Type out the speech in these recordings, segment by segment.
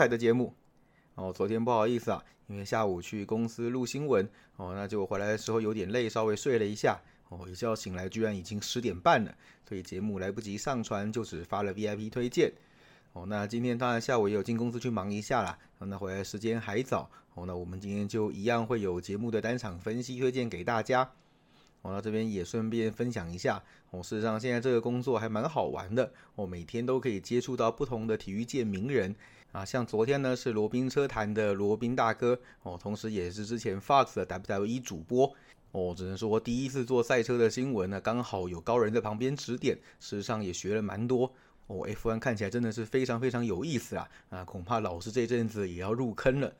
彩的节目。哦，昨天不好意思啊，因为下午去公司录新闻，哦，那就回来的时候有点累，稍微睡了一下，哦，一觉醒来居然已经十点半了，所以节目来不及上传，就只发了 VIP 推荐。哦，那今天当然下午也有进公司去忙一下啦，那回来时间还早，哦，那我们今天就一样会有节目的单场分析推荐给大家。我到这边也顺便分享一下，哦，事实上现在这个工作还蛮好玩的，我每天都可以接触到不同的体育界名人啊，像昨天呢是罗宾车坛的罗宾大哥，哦，同时也是之前 Fox 的 WWE 主播，哦，只能说第一次做赛车的新闻呢，刚好有高人在旁边指点，事实上也学了蛮多，哦，F1 看起来真的是非常非常有意思啊，啊，恐怕老师这阵子也要入坑了。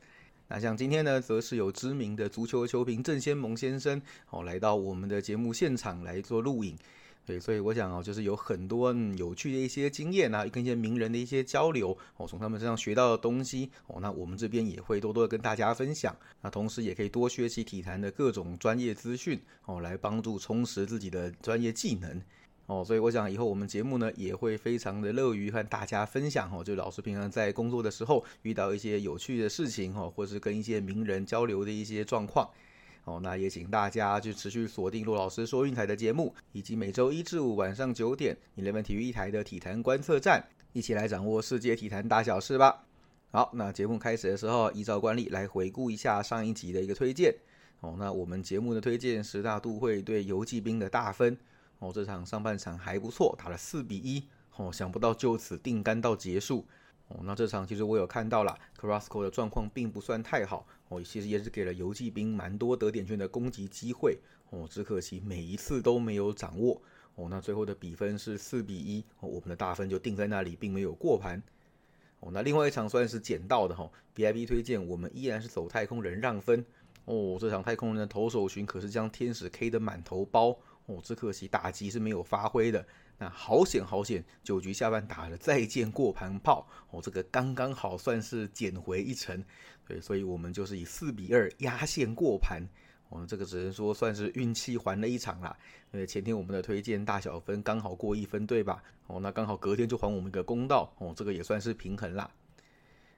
那像今天呢，则是有知名的足球球评郑先蒙先生哦，来到我们的节目现场来做录影。对，所以我想哦，就是有很多有趣的一些经验啊，跟一些名人的一些交流哦，从他们身上学到的东西哦，那我们这边也会多多的跟大家分享。那同时也可以多学习体坛的各种专业资讯哦，来帮助充实自己的专业技能。哦，所以我想以后我们节目呢也会非常的乐于和大家分享哦，就老师平常在工作的时候遇到一些有趣的事情哦，或是跟一些名人交流的一些状况哦，那也请大家就持续锁定陆老师说运台的节目，以及每周一至五晚上九点你那边体育一台的体坛观测站，一起来掌握世界体坛大小事吧。好，那节目开始的时候，依照惯例来回顾一下上一集的一个推荐哦，那我们节目的推荐十大都会对游击兵的大分。哦，这场上半场还不错，打了四比一。哦，想不到就此定杆到结束。哦，那这场其实我有看到了，Carrasco 的状况并不算太好。哦，其实也是给了游击兵蛮多得点圈的攻击机会。哦，只可惜每一次都没有掌握。哦，那最后的比分是四比一。哦，我们的大分就定在那里，并没有过盘。哦，那另外一场算是捡到的哈。BIP 推荐我们依然是走太空人让分。哦，这场太空人的投手群可是将天使 K 的满头包。哦，只可惜打击是没有发挥的。那好险好险，九局下半打了再见过盘炮。哦，这个刚刚好算是捡回一城。对，所以我们就是以四比二压线过盘。我们，这个只能说算是运气还了一场啦。呃，前天我们的推荐大小分刚好过一分，对吧？哦，那刚好隔天就还我们一个公道。哦，这个也算是平衡啦。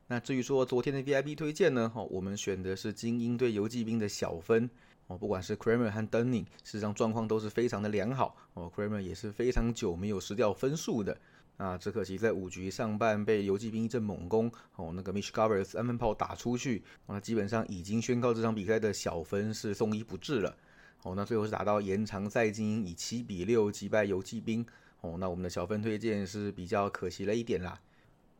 那至于说昨天的 VIP 推荐呢？哦，我们选的是精英对游击兵的小分。哦，不管是 Kramer 和 Dunning，事实上状况都是非常的良好。哦，Kramer 也是非常久没有失掉分数的。啊，只可惜在五局上半被游击兵一阵猛攻，哦，那个 Mitch Garver 三分炮打出去，那基本上已经宣告这场比赛的小分是送医不治了。哦，那最后是打到延长赛，精英以七比六击败游击兵。哦，那我们的小分推荐是比较可惜了一点啦。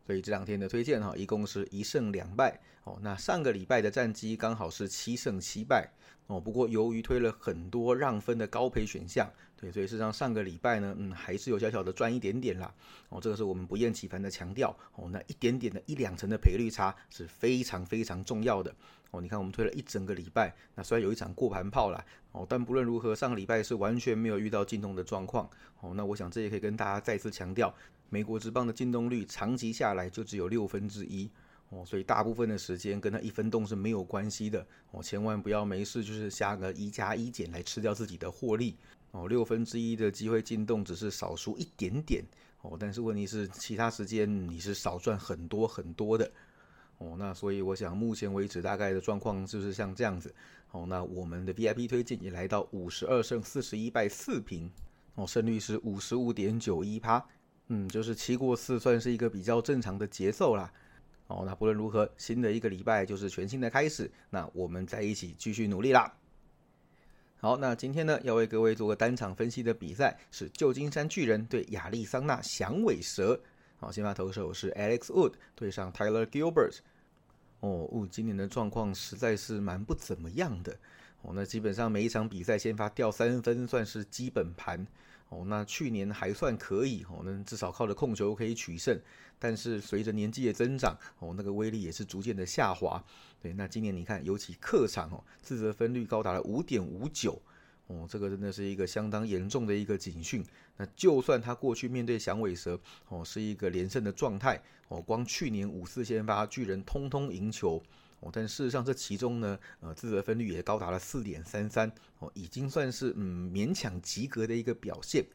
所以这两天的推荐哈，一共是一胜两败。哦，那上个礼拜的战绩刚好是七胜七败。哦，不过由于推了很多让分的高赔选项，对，所以事实上上个礼拜呢，嗯，还是有小小的赚一点点啦。哦，这个是我们不厌其烦的强调。哦，那一点点的一两成的赔率差是非常非常重要的。哦，你看我们推了一整个礼拜，那虽然有一场过盘炮啦，哦，但不论如何，上个礼拜是完全没有遇到进洞的状况。哦，那我想这也可以跟大家再次强调，美国职棒的进洞率长期下来就只有六分之一。哦，所以大部分的时间跟它一分动是没有关系的。哦，千万不要没事就是下个一加一减来吃掉自己的获利。哦，六分之一的机会进洞只是少输一点点。哦，但是问题是其他时间你是少赚很多很多的。哦，那所以我想目前为止大概的状况就是像这样子。哦，那我们的 VIP 推荐也来到五十二胜四十一败四平。哦，胜率是五十五点九一趴，嗯，就是七过四算是一个比较正常的节奏啦。哦，那不论如何，新的一个礼拜就是全新的开始。那我们在一起继续努力啦。好，那今天呢，要为各位做个单场分析的比赛是旧金山巨人对亚利桑那响尾蛇。好，先发投手是 Alex Wood 对上 Tyler Gilbert。哦哦今年的状况实在是蛮不怎么样的。哦，那基本上每一场比赛先发掉三分算是基本盘。哦，那去年还算可以哦，那至少靠着控球可以取胜。但是随着年纪的增长，哦，那个威力也是逐渐的下滑。对，那今年你看，尤其客场哦，自责分率高达了五点五九，哦，这个真的是一个相当严重的一个警讯。那就算他过去面对响尾蛇，哦，是一个连胜的状态，哦，光去年五四先发巨人通通赢球。哦，但事实上这其中呢，呃，自责分率也高达了四点三三，哦，已经算是嗯勉强及格的一个表现。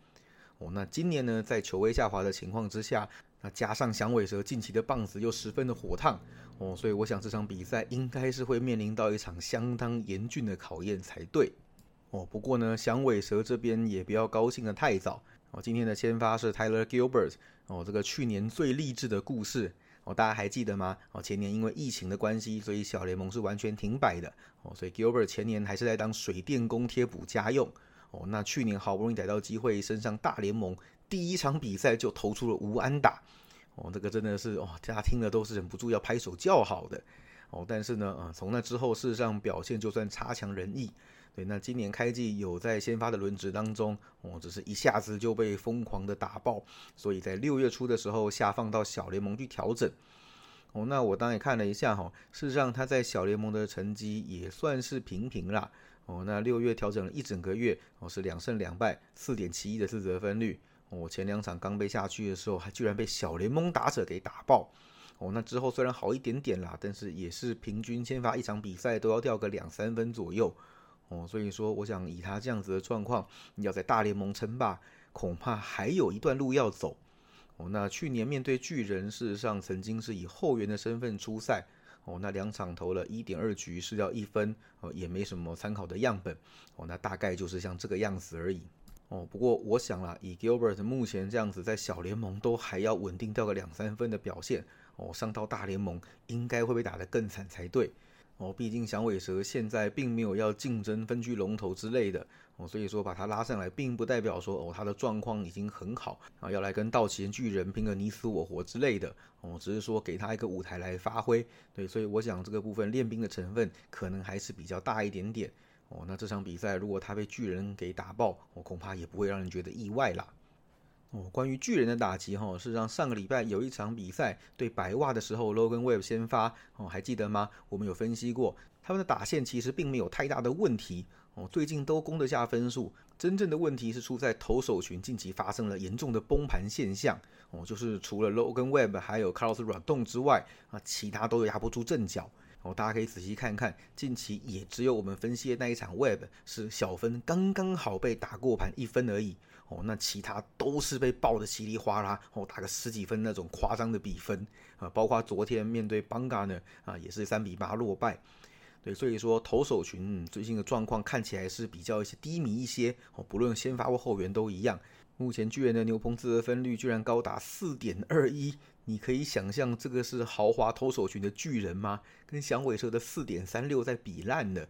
哦，那今年呢，在球威下滑的情况之下，那加上响尾蛇近期的棒子又十分的火烫，哦，所以我想这场比赛应该是会面临到一场相当严峻的考验才对。哦，不过呢，响尾蛇这边也不要高兴的太早。哦，今天的先发是 Tyler Gilbert。哦，这个去年最励志的故事，哦，大家还记得吗？哦，前年因为疫情的关系，所以小联盟是完全停摆的。哦，所以 Gilbert 前年还是在当水电工贴补家用。哦，那去年好不容易逮到机会升上大联盟，第一场比赛就投出了无安打。哦，这个真的是哦，大家听了都是忍不住要拍手叫好的。哦，但是呢，啊，从那之后事实上表现就算差强人意。那今年开季有在先发的轮值当中，哦，只是一下子就被疯狂的打爆，所以在六月初的时候下放到小联盟去调整。哦，那我当然也看了一下哈，事实上他在小联盟的成绩也算是平平啦。哦，那六月调整了一整个月，哦是两胜两败，四点七一的自责分率。哦，前两场刚被下去的时候，还居然被小联盟打者给打爆。哦，那之后虽然好一点点啦，但是也是平均先发一场比赛都要掉个两三分左右。哦，所以说，我想以他这样子的状况，要在大联盟称霸，恐怕还有一段路要走。哦，那去年面对巨人，事实上曾经是以后援的身份出赛。哦，那两场投了一点二局，失掉一分，哦，也没什么参考的样本。哦，那大概就是像这个样子而已。哦，不过我想啦，以 Gilbert 目前这样子在小联盟都还要稳定掉个两三分的表现，哦，上到大联盟应该会被打得更惨才对。哦，毕竟响尾蛇现在并没有要竞争分区龙头之类的哦，所以说把它拉上来，并不代表说哦，它的状况已经很好啊，要来跟道奇巨人拼个你死我活之类的哦，只是说给他一个舞台来发挥。对，所以我想这个部分练兵的成分可能还是比较大一点点哦。那这场比赛如果他被巨人给打爆，我恐怕也不会让人觉得意外啦。哦，关于巨人的打击哈，事实上上个礼拜有一场比赛对白袜的时候，Logan Webb 先发哦，还记得吗？我们有分析过，他们的打线其实并没有太大的问题哦，最近都攻得下分数。真正的问题是出在投手群近期发生了严重的崩盘现象哦，就是除了 Logan Webb 还有 Carlos Rodon 之外啊，其他都压不住阵脚哦。大家可以仔细看看，近期也只有我们分析的那一场 Webb 是小分刚刚好被打过盘一分而已。哦，那其他都是被爆的稀里哗啦，哦，打个十几分那种夸张的比分啊，包括昨天面对邦嘎呢，啊，也是三比八落败。对，所以说投手群最近的状况看起来是比较一些低迷一些，哦，不论先发或后援都一样。目前巨人的牛棚自得分率居然高达四点二一，你可以想象这个是豪华投手群的巨人吗？跟响尾蛇的四点三六在比烂的。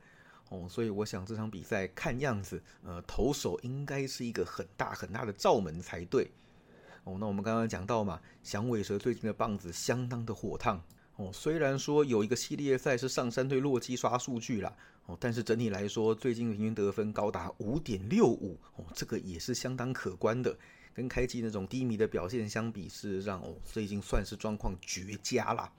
哦，所以我想这场比赛看样子，呃，投手应该是一个很大很大的罩门才对。哦，那我们刚刚讲到嘛，响尾蛇最近的棒子相当的火烫。哦，虽然说有一个系列赛是上山对洛基刷数据啦，哦，但是整体来说，最近平均得分高达五点六五，哦，这个也是相当可观的。跟开机那种低迷的表现相比，事实上，哦，最近算是状况绝佳啦。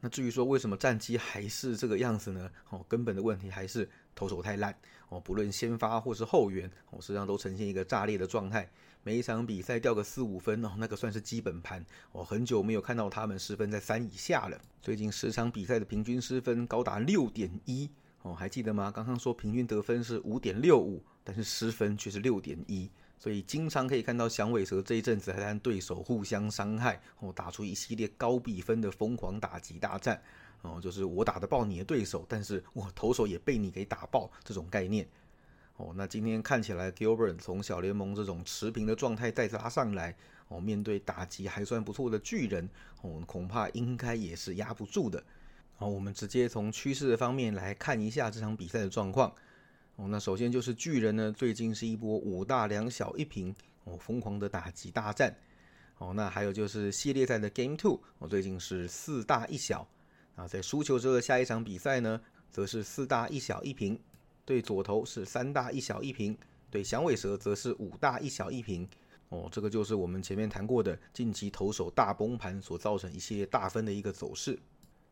那至于说为什么战绩还是这个样子呢？哦，根本的问题还是。投手太烂哦，不论先发或是后援哦，实际上都呈现一个炸裂的状态。每一场比赛掉个四五分哦，那个算是基本盘哦。很久没有看到他们失分在三以下了。最近十场比赛的平均失分高达六点一哦，还记得吗？刚刚说平均得分是五点六五，但是失分却是六点一，所以经常可以看到响尾蛇这一阵子还和对手互相伤害哦，打出一系列高比分的疯狂打击大战。哦，就是我打得爆你的对手，但是我投手也被你给打爆，这种概念。哦，那今天看起来，Gilbert 从小联盟这种持平的状态再拉上来，哦，面对打击还算不错的巨人，哦，恐怕应该也是压不住的。好，我们直接从趋势的方面来看一下这场比赛的状况。哦，那首先就是巨人呢，最近是一波五大两小一平，哦，疯狂的打击大战。哦，那还有就是系列赛的 Game Two，哦，最近是四大一小。啊，在输球之后的下一场比赛呢，则是四大一小一平，对左投是三大一小一平，对响尾蛇则是五大一小一平。哦，这个就是我们前面谈过的近期投手大崩盘所造成一系列大分的一个走势。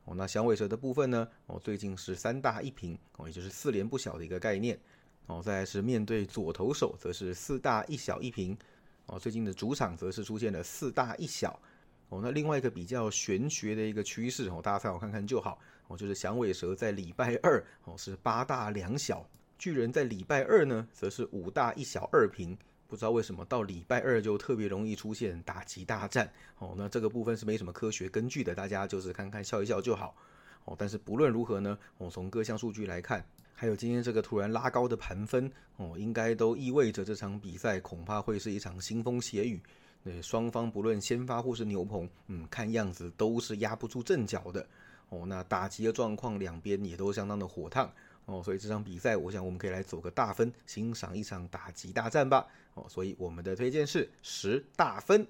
哦，那响尾蛇的部分呢，哦，最近是三大一平，哦，也就是四连不小的一个概念。哦，再来是面对左投手，则是四大一小一平。哦，最近的主场则是出现了四大一小。哦，那另外一个比较玄学的一个趋势哦，大家参考看看就好。哦，就是响尾蛇在礼拜二哦是八大两小，巨人在礼拜二呢则是五大一小二平。不知道为什么到礼拜二就特别容易出现打击大战哦。那这个部分是没什么科学根据的，大家就是看看笑一笑就好哦。但是不论如何呢，我从各项数据来看，还有今天这个突然拉高的盘分哦，应该都意味着这场比赛恐怕会是一场腥风血雨。对双方不论先发或是牛棚，嗯，看样子都是压不住阵脚的哦。那打击的状况两边也都相当的火烫。哦，所以这场比赛，我想我们可以来走个大分，欣赏一场打击大战吧。哦，所以我们的推荐是十大分。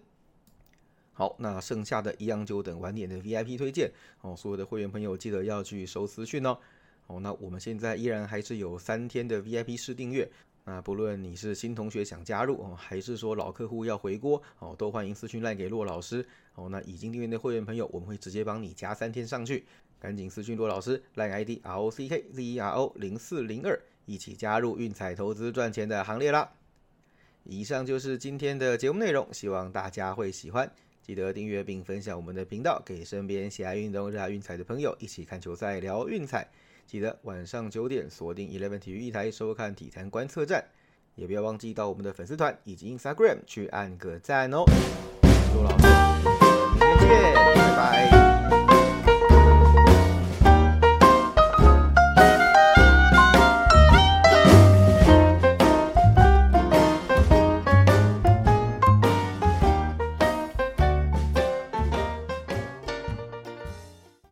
好，那剩下的一样就等晚点的 VIP 推荐哦。所有的会员朋友记得要去收资讯哦。哦，那我们现在依然还是有三天的 VIP 试订阅。那不论你是新同学想加入哦，还是说老客户要回锅哦，都欢迎私讯赖给骆老师哦。那已经订阅的会员朋友，我们会直接帮你加三天上去。赶紧私讯罗老师赖 ID R O C K Z E R O 零四零二，一起加入运彩投资赚钱的行列啦！以上就是今天的节目内容，希望大家会喜欢。记得订阅并分享我们的频道，给身边喜爱运动、热爱运彩的朋友一起看球赛、聊运彩。记得晚上九点锁定 Eleven 体育一台收看体坛观测站，也不要忘记到我们的粉丝团以及 Instagram 去按个赞哦。陆老师，明天见，拜拜。